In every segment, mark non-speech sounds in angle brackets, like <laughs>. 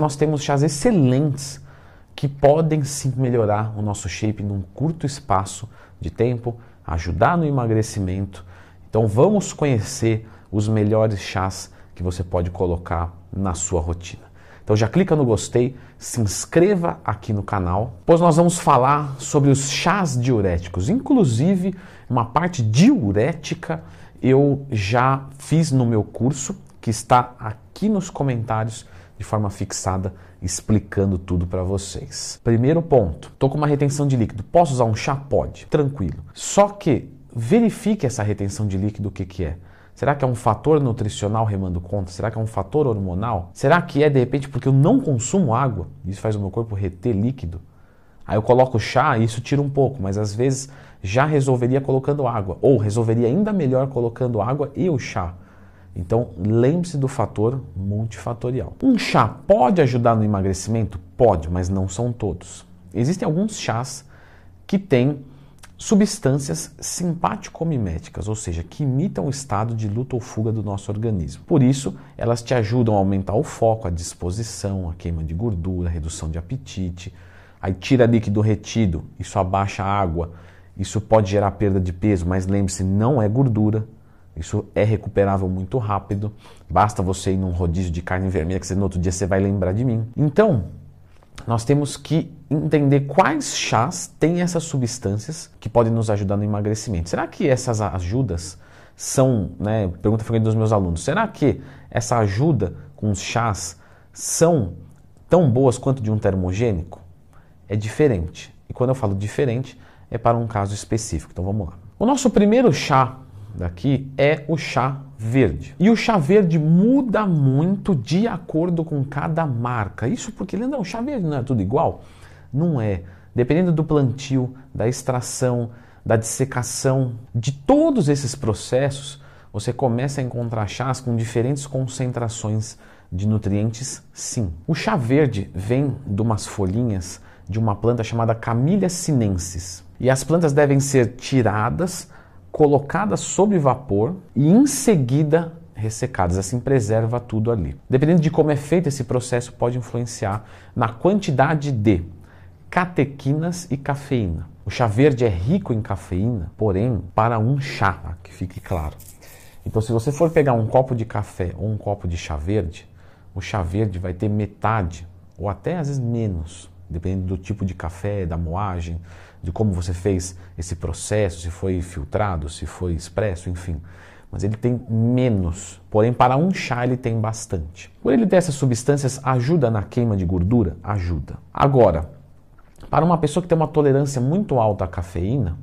nós temos chás excelentes que podem sim melhorar o nosso shape num curto espaço de tempo, ajudar no emagrecimento. Então vamos conhecer os melhores chás que você pode colocar na sua rotina. Então já clica no gostei, se inscreva aqui no canal, pois nós vamos falar sobre os chás diuréticos, inclusive uma parte diurética eu já fiz no meu curso, que está aqui nos comentários de forma fixada, explicando tudo para vocês. Primeiro ponto, estou com uma retenção de líquido, posso usar um chá? Pode, tranquilo. Só que verifique essa retenção de líquido, o que, que é. Será que é um fator nutricional remando conta? Será que é um fator hormonal? Será que é de repente porque eu não consumo água? Isso faz o meu corpo reter líquido? Aí eu coloco chá e isso tira um pouco, mas às vezes já resolveria colocando água, ou resolveria ainda melhor colocando água e o chá. Então, lembre-se do fator multifatorial. Um chá pode ajudar no emagrecimento? Pode, mas não são todos. Existem alguns chás que têm substâncias simpaticomiméticas, ou seja, que imitam o estado de luta ou fuga do nosso organismo. Por isso, elas te ajudam a aumentar o foco, a disposição, a queima de gordura, a redução de apetite. Aí tira líquido retido, isso abaixa a água, isso pode gerar perda de peso, mas lembre-se, não é gordura. Isso é recuperável muito rápido. Basta você ir num rodízio de carne vermelha que você, no outro dia você vai lembrar de mim. Então, nós temos que entender quais chás têm essas substâncias que podem nos ajudar no emagrecimento. Será que essas ajudas são, né, pergunta frequente dos meus alunos, será que essa ajuda com os chás são tão boas quanto de um termogênico? É diferente. E quando eu falo diferente, é para um caso específico. Então vamos lá. O nosso primeiro chá daqui é o chá verde. E o chá verde muda muito de acordo com cada marca. Isso porque, Leandrão, o chá verde não é tudo igual? Não é. Dependendo do plantio, da extração, da dissecação, de todos esses processos, você começa a encontrar chás com diferentes concentrações de nutrientes, sim. O chá verde vem de umas folhinhas de uma planta chamada Camellia sinensis. E as plantas devem ser tiradas, colocadas sob vapor e em seguida ressecadas. Assim preserva tudo ali. Dependendo de como é feito esse processo, pode influenciar na quantidade de catequinas e cafeína. O chá verde é rico em cafeína, porém, para um chá, que fique claro. Então, se você for pegar um copo de café ou um copo de chá verde, o chá verde vai ter metade, ou até às vezes menos, dependendo do tipo de café, da moagem, de como você fez esse processo, se foi filtrado, se foi expresso, enfim. Mas ele tem menos, porém para um chá ele tem bastante. Por ele ter essas substâncias, ajuda na queima de gordura? Ajuda. Agora, para uma pessoa que tem uma tolerância muito alta à cafeína,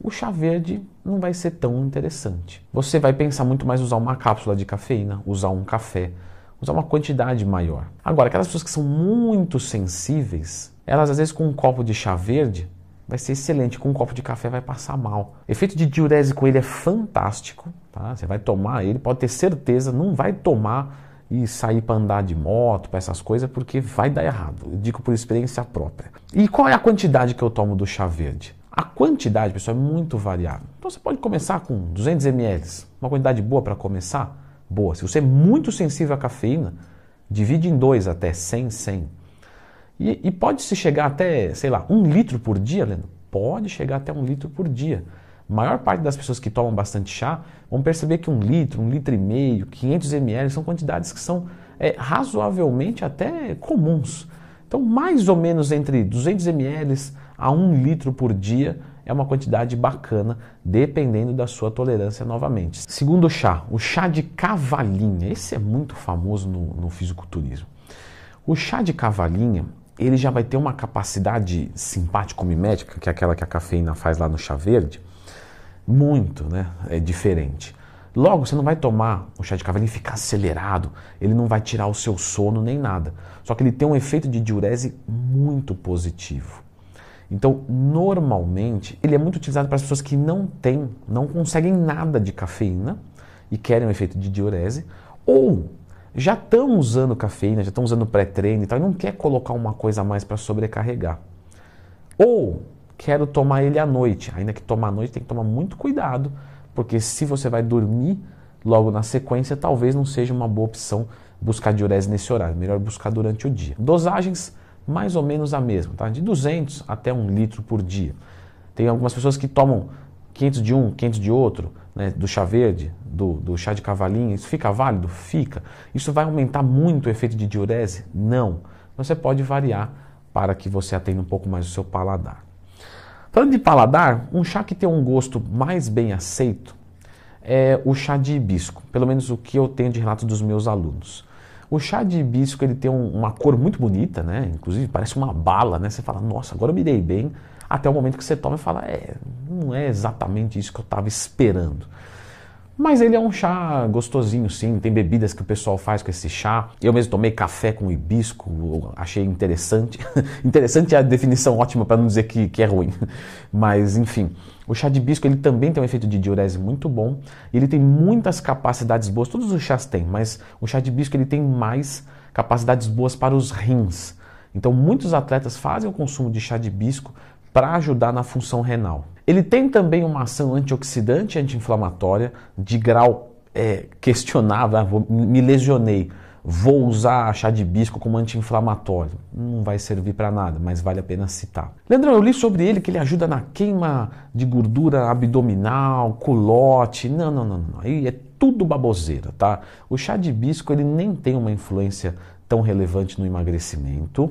o chá verde não vai ser tão interessante. Você vai pensar muito mais usar uma cápsula de cafeína, usar um café, usar uma quantidade maior. Agora, aquelas pessoas que são muito sensíveis, elas às vezes com um copo de chá verde vai ser excelente. Com um copo de café vai passar mal. Efeito de diurese com ele é fantástico. Tá? Você vai tomar ele, pode ter certeza, não vai tomar e sair para andar de moto, para essas coisas, porque vai dar errado. Eu digo por experiência própria. E qual é a quantidade que eu tomo do chá verde? A quantidade, pessoal, é muito variável. Então você pode começar com 200 ml, uma quantidade boa para começar? Boa. Se você é muito sensível à cafeína, divide em dois até 100, 100. E, e pode se chegar até, sei lá, um litro por dia, Leandro? Pode chegar até um litro por dia. A maior parte das pessoas que tomam bastante chá vão perceber que um litro, um litro e meio, 500 ml são quantidades que são é, razoavelmente até comuns. Então, mais ou menos entre 200 ml a 1 litro por dia é uma quantidade bacana, dependendo da sua tolerância novamente. Segundo chá, o chá de cavalinha. Esse é muito famoso no, no fisiculturismo. O chá de cavalinha ele já vai ter uma capacidade simpático-mimética, que é aquela que a cafeína faz lá no chá verde, muito né, é diferente. Logo, você não vai tomar o chá de cavalinha e ficar acelerado, ele não vai tirar o seu sono nem nada. Só que ele tem um efeito de diurese muito positivo. Então, normalmente, ele é muito utilizado para as pessoas que não têm, não conseguem nada de cafeína e querem um efeito de diurese, ou já estão usando cafeína, já estão usando pré-treino e tal, e não quer colocar uma coisa a mais para sobrecarregar. Ou quero tomar ele à noite, ainda que tomar à noite tem que tomar muito cuidado, porque se você vai dormir logo na sequência, talvez não seja uma boa opção buscar diurese nesse horário, melhor buscar durante o dia. Dosagens mais ou menos a mesma, tá? de 200 até 1 litro por dia. Tem algumas pessoas que tomam 500 de um, 500 de outro, né, do chá verde, do, do chá de cavalinho, isso fica válido? Fica. Isso vai aumentar muito o efeito de diurese? Não. Você pode variar para que você atenda um pouco mais o seu paladar. Falando de paladar, um chá que tem um gosto mais bem aceito é o chá de hibisco, pelo menos o que eu tenho de relato dos meus alunos. O chá de hibisco ele tem um, uma cor muito bonita, né? Inclusive parece uma bala, né? Você fala, nossa, agora eu me dei bem. Até o momento que você toma e fala, é, não é exatamente isso que eu estava esperando. Mas ele é um chá gostosinho, sim. Tem bebidas que o pessoal faz com esse chá. Eu mesmo tomei café com hibisco, achei interessante. <laughs> interessante é a definição ótima para não dizer que, que é ruim. <laughs> Mas, enfim, o chá de hibisco ele também tem um efeito de diurese muito bom. Ele tem muitas capacidades boas. Todos os chás têm, mas o chá de hibisco ele tem mais capacidades boas para os rins. Então, muitos atletas fazem o consumo de chá de hibisco para ajudar na função renal. Ele tem também uma ação antioxidante e anti-inflamatória de grau é, questionável. Ah, me lesionei, vou usar chá de hibisco como anti-inflamatório. Não vai servir para nada, mas vale a pena citar. Leandrão, eu li sobre ele que ele ajuda na queima de gordura abdominal, culote. Não, não, não, não. Aí é tudo baboseira, tá? O chá de hibisco ele nem tem uma influência tão relevante no emagrecimento.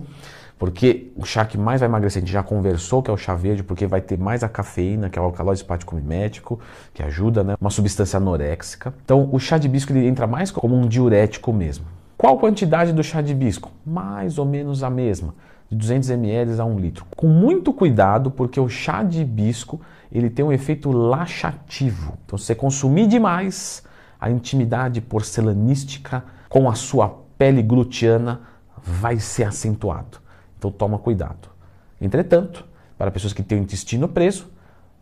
Porque o chá que mais vai emagrecer, a gente já conversou, que é o chá verde, porque vai ter mais a cafeína, que é o alcaloide hepático mimético, que ajuda, né? Uma substância anoréxica. Então, o chá de hibisco ele entra mais como um diurético mesmo. Qual quantidade do chá de hibisco? Mais ou menos a mesma, de 200 ml a 1 litro. Com muito cuidado, porque o chá de hibisco ele tem um efeito laxativo. Então, se você consumir demais, a intimidade porcelanística com a sua pele glutiana vai ser acentuado. Então toma cuidado. Entretanto, para pessoas que têm o intestino preso,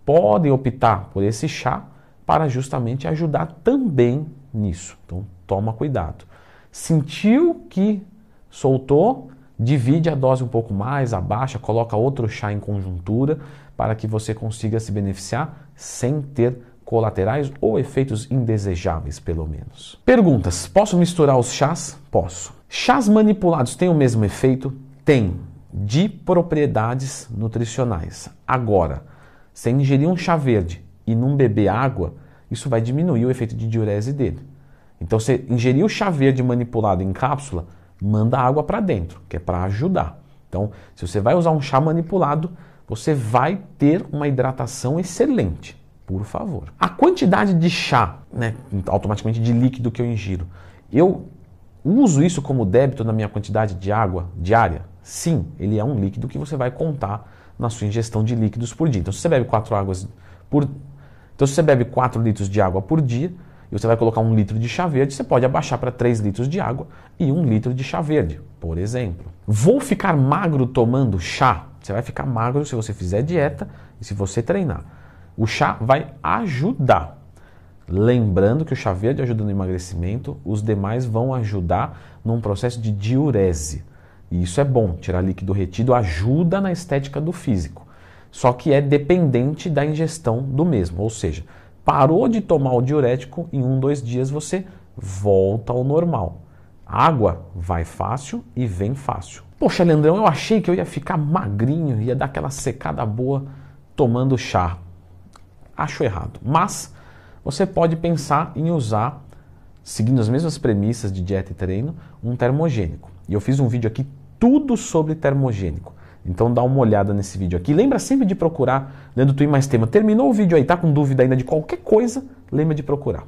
podem optar por esse chá para justamente ajudar também nisso. Então toma cuidado. Sentiu que soltou, divide a dose um pouco mais, abaixa, coloca outro chá em conjuntura para que você consiga se beneficiar sem ter colaterais ou efeitos indesejáveis, pelo menos. Perguntas: posso misturar os chás? Posso. Chás manipulados têm o mesmo efeito? Tem de propriedades nutricionais. Agora, se ingerir um chá verde e não beber água, isso vai diminuir o efeito de diurese dele. Então, se ingerir o chá verde manipulado em cápsula, manda água para dentro, que é para ajudar. Então, se você vai usar um chá manipulado, você vai ter uma hidratação excelente, por favor. A quantidade de chá, né, automaticamente de líquido que eu ingiro, eu uso isso como débito na minha quantidade de água diária? Sim, ele é um líquido que você vai contar na sua ingestão de líquidos por dia. Então, se você bebe 4 águas por Então, se você bebe 4 litros de água por dia e você vai colocar um litro de chá verde, você pode abaixar para 3 litros de água e 1 litro de chá verde, por exemplo. Vou ficar magro tomando chá? Você vai ficar magro se você fizer dieta e se você treinar. O chá vai ajudar. Lembrando que o chá verde ajuda no emagrecimento, os demais vão ajudar num processo de diurese. E isso é bom, tirar líquido retido ajuda na estética do físico. Só que é dependente da ingestão do mesmo, ou seja, parou de tomar o diurético, em um, dois dias você volta ao normal. Água vai fácil e vem fácil. Poxa, Leandrão, eu achei que eu ia ficar magrinho, ia dar aquela secada boa tomando chá. Acho errado. Mas você pode pensar em usar, seguindo as mesmas premissas de dieta e treino, um termogênico. E eu fiz um vídeo aqui tudo sobre termogênico. Então dá uma olhada nesse vídeo aqui. Lembra sempre de procurar Leandro Twin mais tema. Terminou o vídeo aí, tá com dúvida ainda de qualquer coisa? Lembra de procurar.